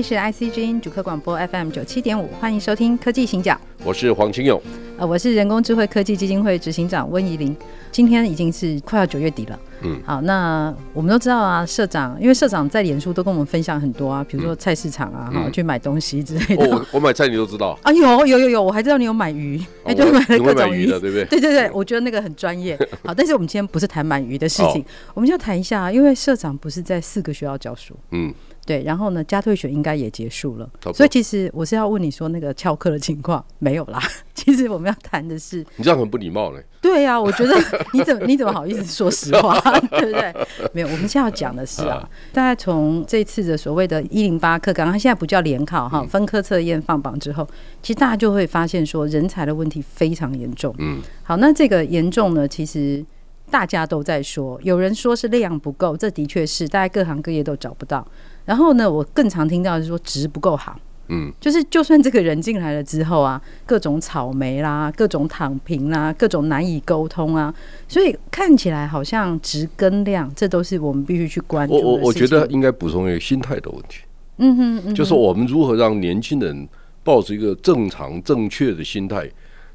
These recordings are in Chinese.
里是 IC 之音主客广播 FM 九七点五，欢迎收听《科技行脚》。我是黄清勇，呃，我是人工智慧科技基金会执行长温怡玲。今天已经是快要九月底了，嗯，好，那我们都知道啊，社长，因为社长在脸书都跟我们分享很多啊，比如说菜市场啊，哈、嗯，去买东西之类的。哦、我我买菜你都知道 啊？有有有有，我还知道你有买鱼，哎、哦，对，买了各种鱼的，对不对？对对对，我觉得那个很专业。好，但是我们今天不是谈买鱼的事情，我们要谈一下，因为社长不是在四个学校教书，嗯。对，然后呢，加退选应该也结束了，所以其实我是要问你说那个翘课的情况没有啦。其实我们要谈的是，你这样很不礼貌嘞。对呀、啊，我觉得你怎么你怎么好意思说实话，对不对？没有，我们现在要讲的是啊，大家从这次的所谓的一零八课纲，它现在不叫联考哈，分科测验放榜之后，其实大家就会发现说人才的问题非常严重。嗯，好，那这个严重呢，其实大家都在说，有人说是量不够，这的确是，大家各行各业都找不到。然后呢，我更常听到的是说值不够好，嗯，就是就算这个人进来了之后啊，各种草莓啦，各种躺平啦，各种难以沟通啊，所以看起来好像值跟量，这都是我们必须去关注的。我我我觉得应该补充一个心态的问题，嗯哼，嗯哼，就是我们如何让年轻人抱着一个正常正确的心态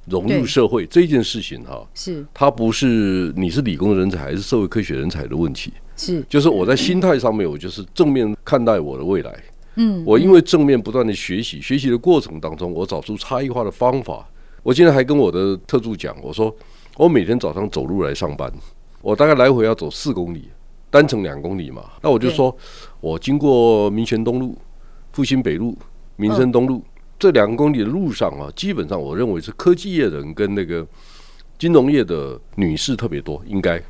融入社会这件事情哈，是它不是你是理工人才还是社会科学人才的问题。是，就是我在心态上面，我就是正面看待我的未来。嗯，我因为正面不断的学习，学习的过程当中，我找出差异化的方法。我今天还跟我的特助讲，我说我每天早上走路来上班，我大概来回要走四公里，单程两公里嘛。那我就说，我经过民权东路、复兴北路、民生东路这两公里的路上啊，基本上我认为是科技业人跟那个金融业的女士特别多，应该。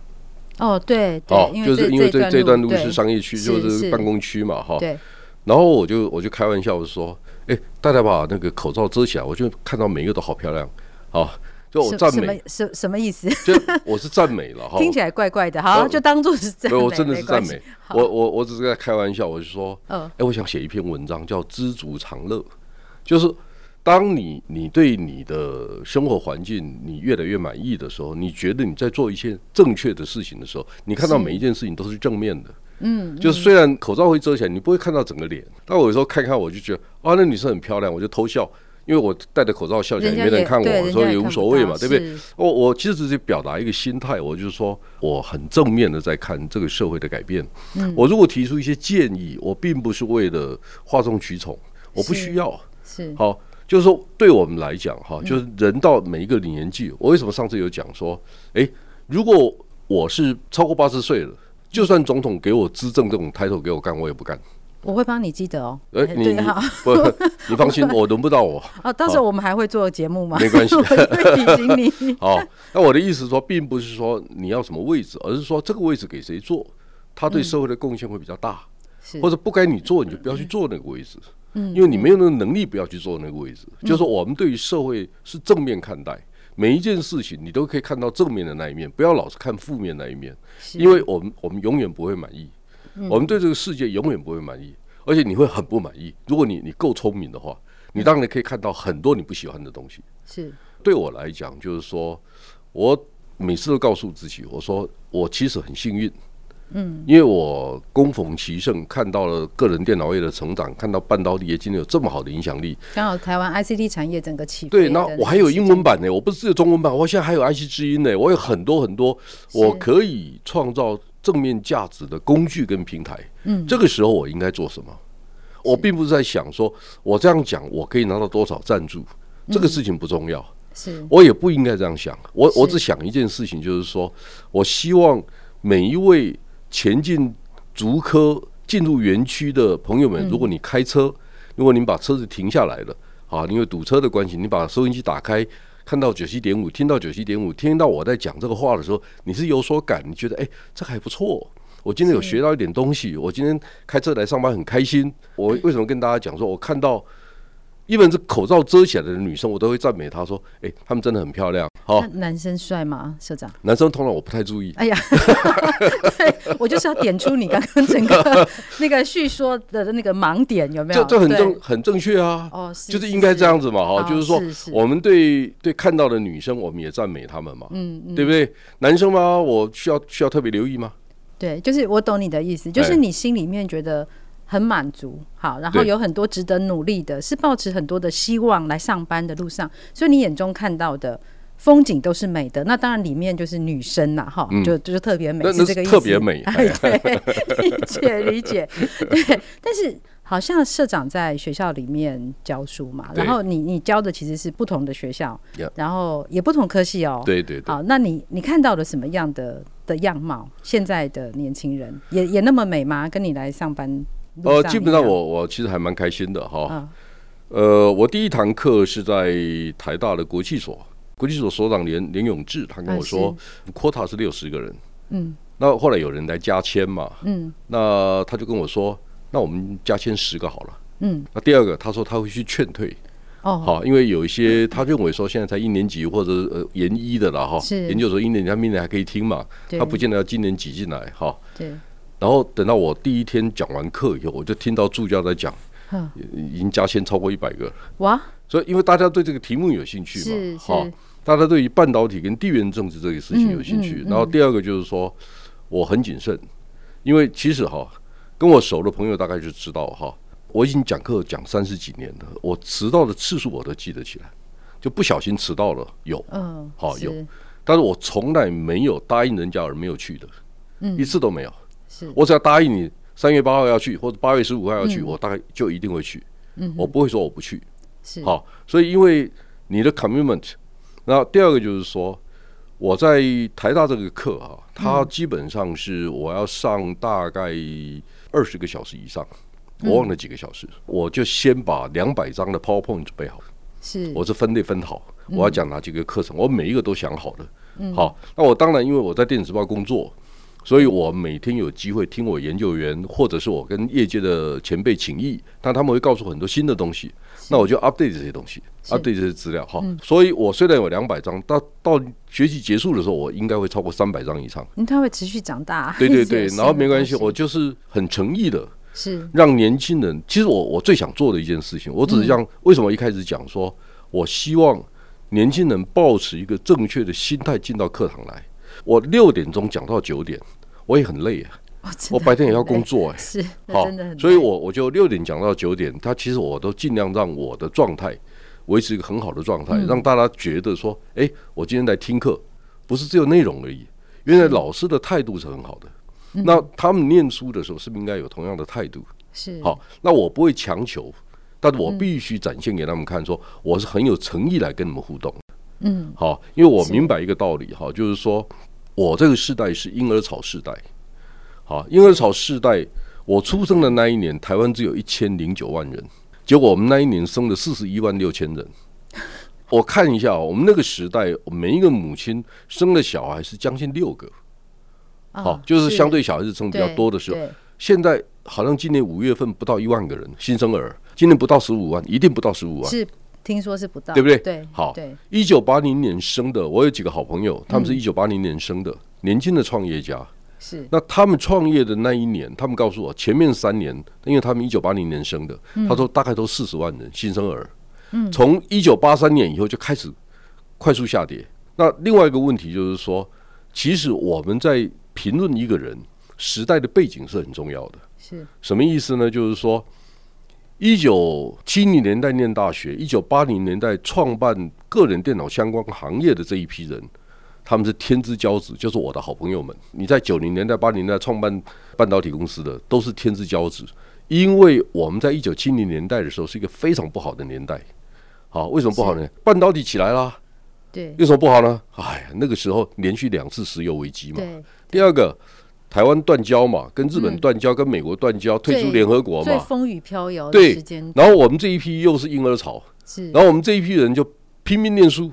哦，对，哦，就是因为这这段路是商业区，就是办公区嘛，哈。对。然后我就我就开玩笑，我说，哎，大家把那个口罩遮起来，我就看到每一个都好漂亮，好，就我赞美，什什么意思？就我是赞美了哈。听起来怪怪的，好，就当做是赞美。我真的是赞美，我我我只是在开玩笑，我就说，哎，我想写一篇文章叫“知足常乐”，就是。当你你对你的生活环境你越来越满意的时候，你觉得你在做一些正确的事情的时候，你看到每一件事情都是正面的。嗯，就是虽然口罩会遮起来，你不会看到整个脸。但我有时候看看，我就觉得啊，那女生很漂亮，我就偷笑，因为我戴着口罩笑起来，也没人看我，所以也无所谓嘛，对不对？我我其实只是表达一个心态，我就是说我很正面的在看这个社会的改变。嗯，我如果提出一些建议，我并不是为了哗众取宠，我不需要。是好。就是说，对我们来讲，哈，就是人到每一个年纪，我为什么上次有讲说，诶，如果我是超过八十岁了，就算总统给我资政这种 title 给我干，我也不干。我会帮你记得哦。诶，你 不，你放心，我轮不到我。啊，到时候我们还会做节目吗？没关系，我会提醒你。好，那我的意思说，并不是说你要什么位置，而是说这个位置给谁做，他对社会的贡献会比较大，或者不该你做，你就不要去做那个位置。因为你没有那个能力，不要去坐那个位置。就是说，我们对于社会是正面看待，每一件事情你都可以看到正面的那一面，不要老是看负面那一面。因为我们我们永远不会满意，我们对这个世界永远不会满意，而且你会很不满意。如果你你够聪明的话，你当然可以看到很多你不喜欢的东西。是对我来讲，就是说我每次都告诉自己，我说我其实很幸运。嗯，因为我恭逢其盛，看到了个人电脑业的成长，看到半导体业今天有这么好的影响力。刚好台湾 ICT 产业整个起飞。对，那我还有英文版呢，我不是只有中文版，我现在还有 IC 之音呢，我有很多很多我可以创造正面价值的工具跟平台。嗯，这个时候我应该做什么？我并不是在想说我这样讲我可以拿到多少赞助，这个事情不重要。是，我也不应该这样想。我我只想一件事情，就是说我希望每一位。前进竹科进入园区的朋友们，如果你开车，如果你把车子停下来了，啊，因为堵车的关系，你把收音机打开，看到九七点五，听到九七点五，听到我在讲这个话的时候，你是有所感，你觉得哎，这还不错。我今天有学到一点东西，我今天开车来上班很开心。我为什么跟大家讲说，我看到。一般是口罩遮起来的女生，我都会赞美她说：“哎、欸，她们真的很漂亮。”好，男生帅吗，社长？男生通常我不太注意。哎呀，对，我就是要点出你刚刚整个 那个叙说的那个盲点，有没有？这这很正，很正确啊。哦，是，就是应该这样子嘛。哈，就是说，我们对对看到的女生，我们也赞美他们嘛。嗯嗯，对不对？男生吗？我需要需要特别留意吗？对，就是我懂你的意思，就是你心里面觉得。很满足，好，然后有很多值得努力的，是抱持很多的希望来上班的路上，所以你眼中看到的风景都是美的。那当然里面就是女生呐，哈，就就是特别美，是这个意思。特别美，对，理解理解。对，但是好像社长在学校里面教书嘛，然后你你教的其实是不同的学校，然后也不同科系哦。对对。好，那你你看到了什么样的的样貌？现在的年轻人也也那么美吗？跟你来上班？呃，基本上我我其实还蛮开心的哈。哦、呃，我第一堂课是在台大的国际所，国际所所长连连永志，他跟我说，quota 是六十个人。嗯。那后来有人来加签嘛？嗯。那他就跟我说，那我们加签十个好了。嗯。那第二个，他说他会去劝退。哦。好，因为有一些他认为说现在才一年级或者呃研一的了哈，研究所一年级他明年还可以听嘛，他不见得要今年挤进来哈。对。然后等到我第一天讲完课以后，我就听到助教在讲，已经加签超过一百个哇！所以因为大家对这个题目有兴趣嘛，好，大家对于半导体跟地缘政治这个事情有兴趣。然后第二个就是说，我很谨慎，因为其实哈，跟我熟的朋友大概就知道哈，我已经讲课讲三十几年了，我迟到的次数我都记得起来，就不小心迟到了有，嗯，好有，但是我从来没有答应人家而没有去的，一次都没有。我只要答应你三月八号要去，或者八月十五号要去，我大概就一定会去。我不会说我不去。是好，所以因为你的 commitment，那第二个就是说，我在台大这个课啊，它基本上是我要上大概二十个小时以上，我忘了几个小时，我就先把两百张的 PowerPoint 准备好。是，我是分类分好，我要讲哪几个课程，我每一个都想好了。好，那我当然因为我在电子报工作。所以我每天有机会听我研究员，或者是我跟业界的前辈请益，但他们会告诉很多新的东西，那我就 update 这些东西，update 这些资料哈。所以我虽然有两百张，到到学习结束的时候，我应该会超过三百张以上。嗯，它会持续长大。对对对，然后没关系，我就是很诚意的，是让年轻人。其实我我最想做的一件事情，我只是像为什么一开始讲说，我希望年轻人保持一个正确的心态进到课堂来。我六点钟讲到九点，我也很累啊。我白天也要工作哎，是好，所以我我就六点讲到九点。他其实我都尽量让我的状态维持一个很好的状态，让大家觉得说，哎，我今天来听课，不是只有内容而已。原来老师的态度是很好的。那他们念书的时候，是不是应该有同样的态度？是好，那我不会强求，但是我必须展现给他们看，说我是很有诚意来跟你们互动。嗯，好，因为我明白一个道理哈，就是说。我这个世代是婴儿潮世代，好，婴儿潮世代，我出生的那一年，台湾只有一千零九万人，结果我们那一年生了四十一万六千人。我看一下，我们那个时代，每一个母亲生的小孩是将近六个，好，就是相对小孩子生比较多的时候。现在好像今年五月份不到一万个人新生儿，今年不到十五万，一定不到十五万。听说是不到，对不对？对，好。一九八零年生的，我有几个好朋友，他们是一九八零年生的，年轻的创业家。是。那他们创业的那一年，他们告诉我，前面三年，因为他们一九八零年生的，他说大概都四十万人新生儿。嗯。从一九八三年以后就开始快速下跌。那另外一个问题就是说，其实我们在评论一个人时代的背景是很重要的。是。什么意思呢？就是说。一九七零年代念大学，一九八零年代创办个人电脑相关行业的这一批人，他们是天之骄子，就是我的好朋友们。你在九零年代、八零年代创办半导体公司的，都是天之骄子。因为我们在一九七零年代的时候是一个非常不好的年代。好，为什么不好呢？半导体起来了，对，有什么不好呢？哎呀，那个时候连续两次石油危机嘛。第二个。台湾断交嘛，跟日本断交，跟美国断交，退出联合国嘛，风雨飘摇的时间。对，然后我们这一批又是婴儿潮，是，然后我们这一批人就拼命念书，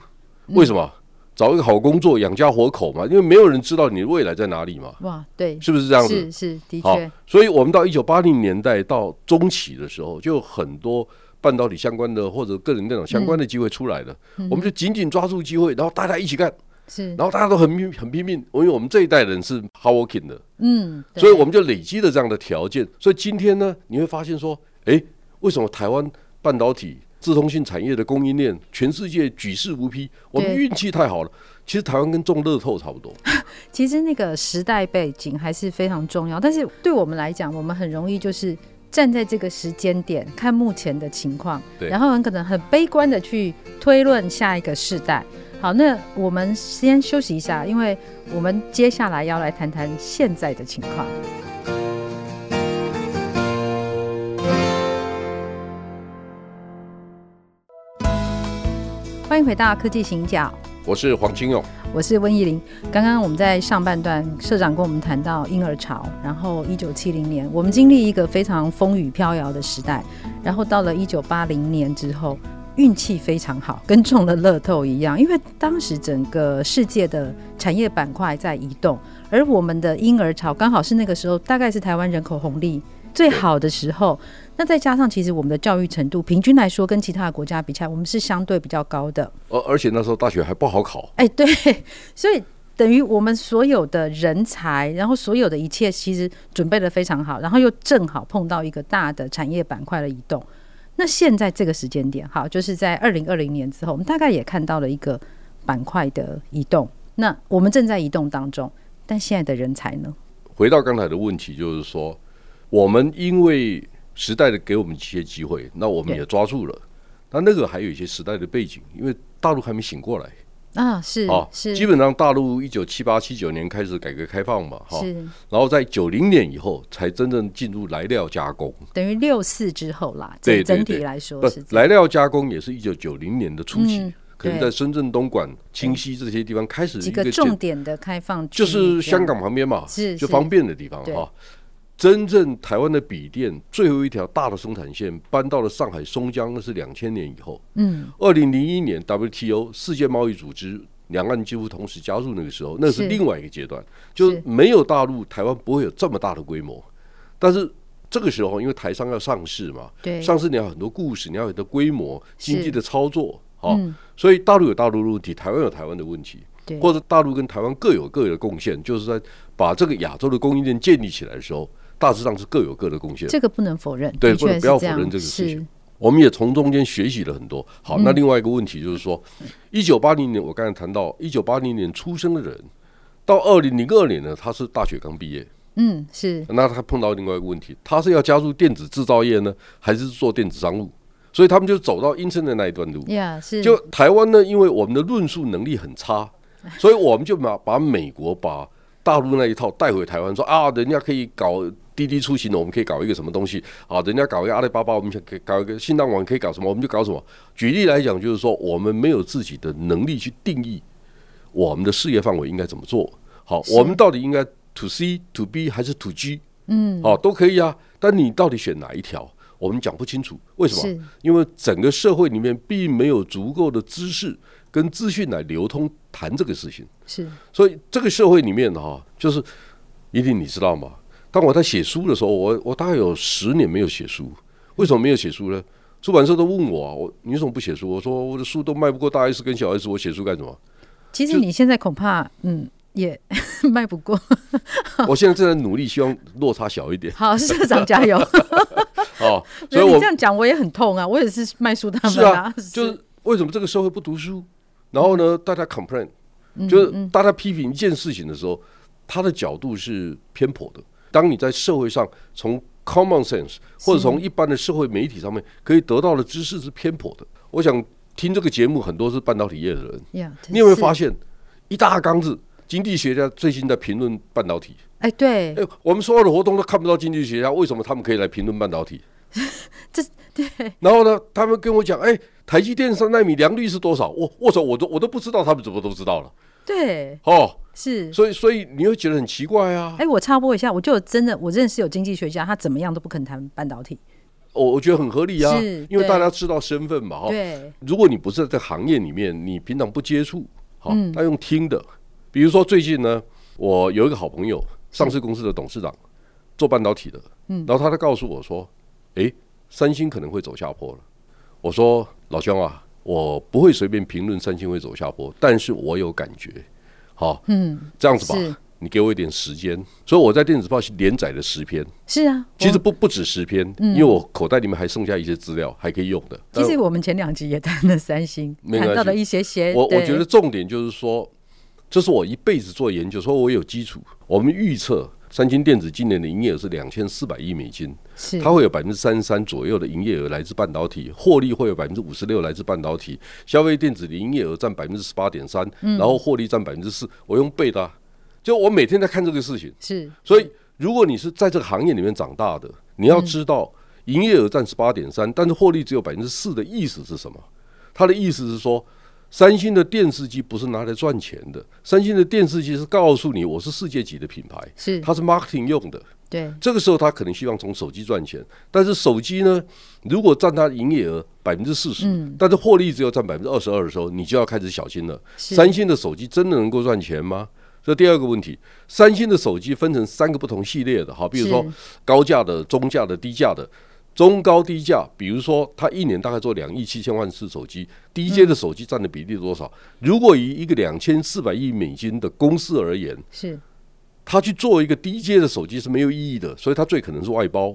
为什么？嗯找一个好工作养家活口嘛，因为没有人知道你的未来在哪里嘛。哇，对，是不是这样子？是是，的确。所以我们到一九八零年代到中期的时候，就有很多半导体相关的或者个人电脑相关的机会出来了。嗯、我们就紧紧抓住机会，然后大家一起干。是，然后大家都很拼很拼命，因为我们这一代人是 hardworking 的。嗯，所以我们就累积了这样的条件。所以今天呢，你会发现说，哎，为什么台湾半导体？自通信产业的供应链，全世界举世无匹。我们运气太好了。其实台湾跟中乐透差不多。其实那个时代背景还是非常重要。但是对我们来讲，我们很容易就是站在这个时间点看目前的情况，然后很可能很悲观的去推论下一个世代。好，那我们先休息一下，因为我们接下来要来谈谈现在的情况。欢迎回到科技行脚，我是黄金勇，我是温怡玲。刚刚我们在上半段，社长跟我们谈到婴儿潮，然后一九七零年，我们经历一个非常风雨飘摇的时代，然后到了一九八零年之后，运气非常好，跟中了乐透一样，因为当时整个世界的产业板块在移动，而我们的婴儿潮刚好是那个时候，大概是台湾人口红利最好的时候。那再加上，其实我们的教育程度平均来说，跟其他的国家比起来，我们是相对比较高的。而而且那时候大学还不好考。哎，对，所以等于我们所有的人才，然后所有的一切，其实准备的非常好，然后又正好碰到一个大的产业板块的移动。那现在这个时间点，好，就是在二零二零年之后，我们大概也看到了一个板块的移动。那我们正在移动当中，但现在的人才呢？回到刚才的问题，就是说，我们因为。时代的给我们一些机会，那我们也抓住了。但那个还有一些时代的背景，因为大陆还没醒过来啊，是啊，是。基本上大陆一九七八七九年开始改革开放嘛，哈，然后在九零年以后才真正进入来料加工，等于六四之后啦。对，整体来说是来料加工也是一九九零年的初期，可能在深圳、东莞、清溪这些地方开始几个重点的开放，就是香港旁边嘛，是就方便的地方哈。真正台湾的笔电最后一条大的生产线搬到了上海松江，那是两千年以后。嗯，二零零一年 WTO 世界贸易组织两岸几乎同时加入，那个时候那是另外一个阶段，就是没有大陆，台湾不会有这么大的规模。但是这个时候，因为台商要上市嘛，对，上市你要很多故事，你要很多规模、经济的操作，好，所以大陆有大陆的问题，台湾有台湾的问题，或者大陆跟台湾各有各的贡献，就是在把这个亚洲的供应链建立起来的时候。大致上是各有各的贡献，这个不能否认。对，不能不要否认这个事情。我们也从中间学习了很多。好，那另外一个问题就是说，一九八零年我刚才谈到，一九八零年出生的人，到二零零二年呢，他是大学刚毕业。嗯，是。那他碰到另外一个问题，他是要加入电子制造业呢，还是做电子商务？所以他们就走到 Internet 的那一段路。呀，是。就台湾呢，因为我们的论述能力很差，所以我们就把把美国把大陆那一套带回台湾，说啊，人家可以搞。滴滴出行的，我们可以搞一个什么东西啊？人家搞一个阿里巴巴，我们可以搞一个新浪网，可以搞什么？我们就搞什么。举例来讲，就是说我们没有自己的能力去定义我们的事业范围应该怎么做。好，我们到底应该 to C to B 还是 to G？嗯，好，都可以啊。但你到底选哪一条？我们讲不清楚。为什么？因为整个社会里面并没有足够的知识跟资讯来流通谈这个事情。是，所以这个社会里面哈，就是一定你知道吗？当我在写书的时候，我我大概有十年没有写书。为什么没有写书呢？出版社都问我啊，我你为什么不写书？我说我的书都卖不过大 S 跟小 S，我写书干什么？其实你现在恐怕嗯也 卖不过。我现在正在努力，希望落差小一点。好，社长加油。哦，所以我这样讲我也很痛啊，我也是卖书他们啊。就是为什么这个社会不读书？然后呢，大家 complain，就是大家批评一件事情的时候，他的角度是偏颇的。当你在社会上从 common sense 或者从一般的社会媒体上面可以得到的知识是偏颇的，我想听这个节目很多是半导体业的人，你有没有发现一大缸子经济学家最近在评论半导体？哎，对，哎，我们所有的活动都看不到经济学家，为什么他们可以来评论半导体？这对。然后呢，他们跟我讲，哎，台积电三纳米良率是多少？我我说我都我都不知道，他们怎么都知道了？对，哦。是，所以所以你会觉得很奇怪啊？哎、欸，我插播一下，我就真的我认识有经济学家，他怎么样都不肯谈半导体。我我觉得很合理啊，因为大家知道身份嘛，哈。对，如果你不是在这行业里面，你平常不接触，那用听的。比如说最近呢，我有一个好朋友，上市公司的董事长，做半导体的，嗯，然后他就告诉我说，诶，三星可能会走下坡了。我说老兄啊，我不会随便评论三星会走下坡，但是我有感觉，好，嗯，这样子吧。你给我一点时间，所以我在电子报连载了十篇。是啊，其实不不止十篇，因为我口袋里面还剩下一些资料，还可以用的。其实我们前两集也谈了三星，谈到了一些些。我我觉得重点就是说，这是我一辈子做研究，说我有基础。我们预测三星电子今年的营业额是两千四百亿美金，是它会有百分之三十三左右的营业额来自半导体，获利会有百分之五十六来自半导体，消费电子的营业额占百分之十八点三，然后获利占百分之四。我用背的啊。就我每天在看这个事情，是，所以如果你是在这个行业里面长大的，你要知道营业额占十八点三，但是获利只有百分之四的意思是什么？它的意思是说，三星的电视机不是拿来赚钱的，三星的电视机是告诉你我是世界级的品牌，是，它是 marketing 用的。对，这个时候他可能希望从手机赚钱，但是手机呢，如果占它营业额百分之四十，但是获利只有占百分之二十二的时候，你就要开始小心了。三星的手机真的能够赚钱吗？这第二个问题，三星的手机分成三个不同系列的，好，比如说高价的、中价的、低价的，中高低价，比如说他一年大概做两亿七千万次手机，低阶的手机占的比例多少？如果以一个两千四百亿美金的公司而言，是，他去做一个低阶的手机是没有意义的，所以他最可能是外包。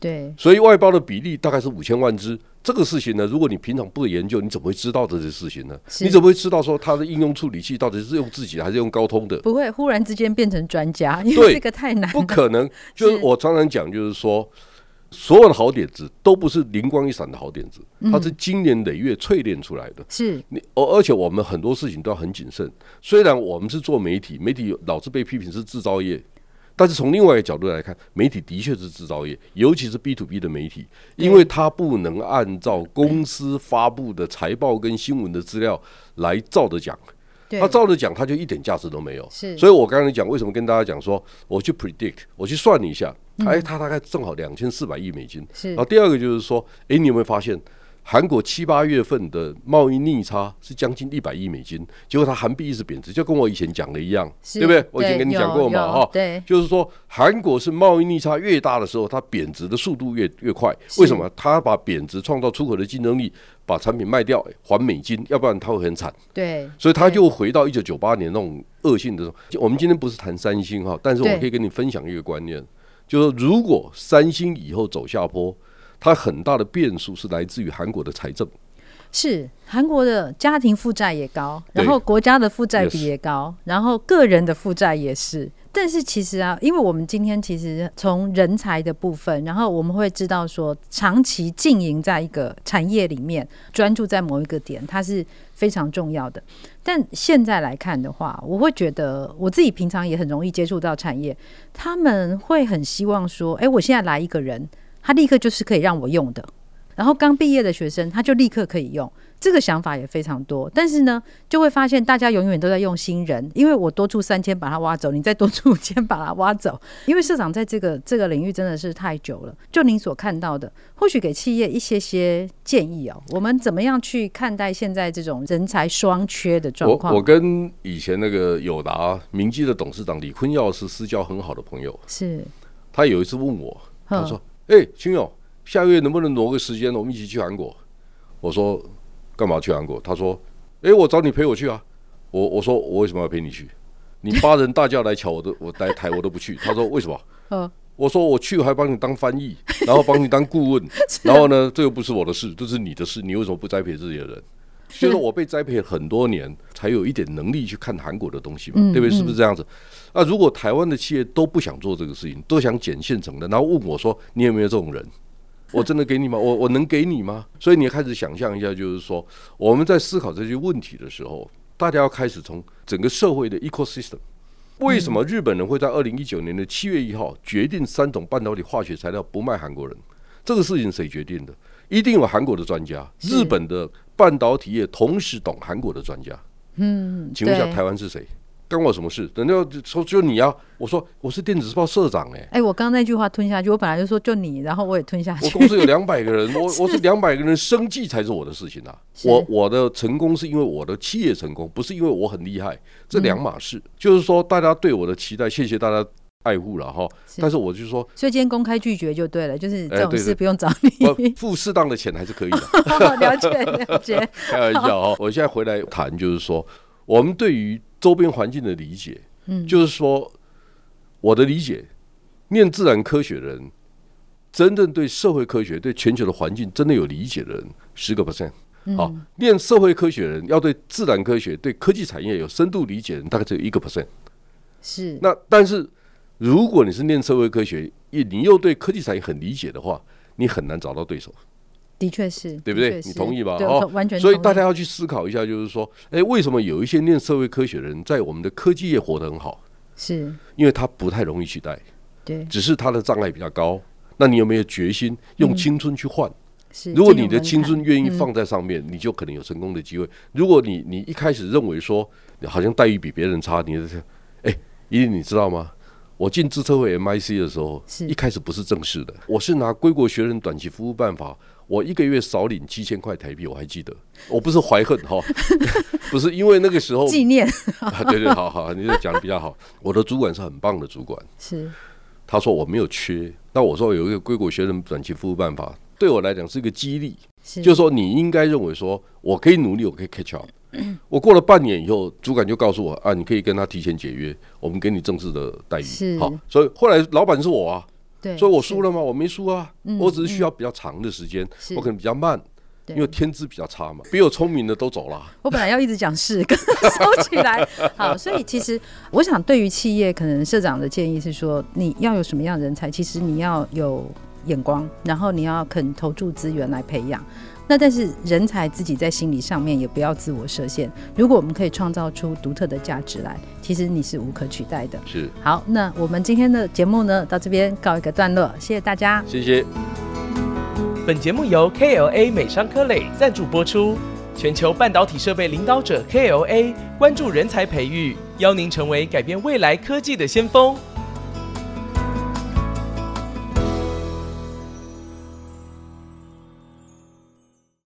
对，所以外包的比例大概是五千万只。这个事情呢，如果你平常不研究，你怎么会知道这些事情呢？你怎么会知道说它的应用处理器到底是用自己的还是用高通的？不会忽然之间变成专家，因为这个太难。不可能。就是我常常讲，就是说，所有的好点子都不是灵光一闪的好点子，它是经年累月淬炼出来的。是你，而而且我们很多事情都要很谨慎。虽然我们是做媒体，媒体老是被批评是制造业。但是从另外一个角度来看，媒体的确是制造业，尤其是 B to B 的媒体，因为它不能按照公司发布的财报跟新闻的资料来照着讲，他照着讲，他就一点价值都没有。所以我刚才讲，为什么跟大家讲说，我去 predict，我去算了一下，哎，他大概正好两千四百亿美金。然后第二个就是说，哎，你有没有发现？韩国七八月份的贸易逆差是将近一百亿美金，结果它韩币一直贬值，就跟我以前讲的一样，对不对？我以前跟你讲过嘛，哈，对，就是说韩国是贸易逆差越大的时候，它贬值的速度越越快。为什么？它把贬值创造出口的竞争力，把产品卖掉还美金，要不然它会很惨。对，所以它就回到一九九八年那种恶性的。我们今天不是谈三星哈，但是我可以跟你分享一个观念，就是如果三星以后走下坡。它很大的变数是来自于韩国的财政，是韩国的家庭负债也高，然后国家的负债比也高，然后个人的负债也是。但是其实啊，因为我们今天其实从人才的部分，然后我们会知道说，长期经营在一个产业里面，专注在某一个点，它是非常重要的。但现在来看的话，我会觉得我自己平常也很容易接触到产业，他们会很希望说，哎，我现在来一个人。他立刻就是可以让我用的，然后刚毕业的学生他就立刻可以用，这个想法也非常多。但是呢，就会发现大家永远都在用新人，因为我多出三千把它挖走，你再多出五千把它挖走。因为社长在这个这个领域真的是太久了。就您所看到的，或许给企业一些些建议哦，我们怎么样去看待现在这种人才双缺的状况？我我跟以前那个友达明基的董事长李坤耀是私交很好的朋友，是他有一次问我，他说。哎，亲友，下个月能不能挪个时间，我们一起去韩国？我说干嘛去韩国？他说，哎，我找你陪我去啊。我我说我为什么要陪你去？你八人大轿来瞧我都，我来台我都不去。他说为什么？嗯，我说我去还帮你当翻译，然后帮你当顾问，然后呢，这又不是我的事，这是你的事，你为什么不栽培这些人？就是我被栽培很多年，才有一点能力去看韩国的东西嘛，对不对？是不是这样子？那如果台湾的企业都不想做这个事情，都想捡现成的，然后问我说：“你有没有这种人？我真的给你吗？我我能给你吗？”所以你开始想象一下，就是说我们在思考这些问题的时候，大家要开始从整个社会的 ecosystem。为什么日本人会在二零一九年的七月一号决定三种半导体化学材料不卖韩国人？这个事情谁决定的？一定有韩国的专家，日本的半导体业同时懂韩国的专家。嗯，请问一下，台湾是谁？干我什么事？人家说就你啊，我说我是电子时报社长哎、欸。哎，我刚刚那句话吞下去，我本来就说就你，然后我也吞下去。我公司有两百个人，我 我是两百个人生计才是我的事情啊。我我的成功是因为我的企业成功，不是因为我很厉害，这两码事。嗯、就是说大家对我的期待，谢谢大家。爱护了哈，但是我就说，所以今天公开拒绝就对了，就是这种事不用找你，付适当的钱还是可以的。了 解了解，开玩笑哈。我现在回来谈，就是说，我们对于周边环境的理解，嗯，就是说，我的理解，念自然科学的人，真正对社会科学、对全球的环境真的有理解的人，十个 percent。好，念社会科学的人要对自然科学、对科技产业有深度理解的人，大概只有一个 percent。是。那但是。如果你是念社会科学，你又对科技产业很理解的话，你很难找到对手。的确是，对不对？你同意吧？哦，完全。所以大家要去思考一下，就是说，哎，为什么有一些念社会科学的人在我们的科技业活得很好？是因为他不太容易取代，对，只是他的障碍比较高。那你有没有决心用青春去换？是，如果你的青春愿意放在上面，你就可能有成功的机会。如果你你一开始认为说，好像待遇比别人差，你的哎，一定你知道吗？我进资策会 MIC 的时候，一开始不是正式的，我是拿归国学人短期服务办法，我一个月少领七千块台币，我还记得，我不是怀恨哈，不是因为那个时候纪念，对对，好好，你这讲的比较好。我的主管是很棒的主管，是，他说我没有缺，那我说有一个归国学人短期服务办法，对我来讲是一个激励，就是说你应该认为说我可以努力，我可以 catch up。我过了半年以后，主管就告诉我啊，你可以跟他提前解约，我们给你正式的待遇。好，所以后来老板是我啊，对，所以我输了吗？我没输啊，我只是需要比较长的时间，我可能比较慢，因为天资比较差嘛，比我聪明的都走了。我本来要一直讲是，跟收起来。好，所以其实我想，对于企业，可能社长的建议是说，你要有什么样的人才？其实你要有眼光，然后你要肯投注资源来培养。那但是人才自己在心理上面也不要自我设限。如果我们可以创造出独特的价值来，其实你是无可取代的。是。好，那我们今天的节目呢，到这边告一个段落，谢谢大家。谢谢。本节目由 KLA 美商科磊赞助播出。全球半导体设备领导者 KLA 关注人才培育，邀您成为改变未来科技的先锋。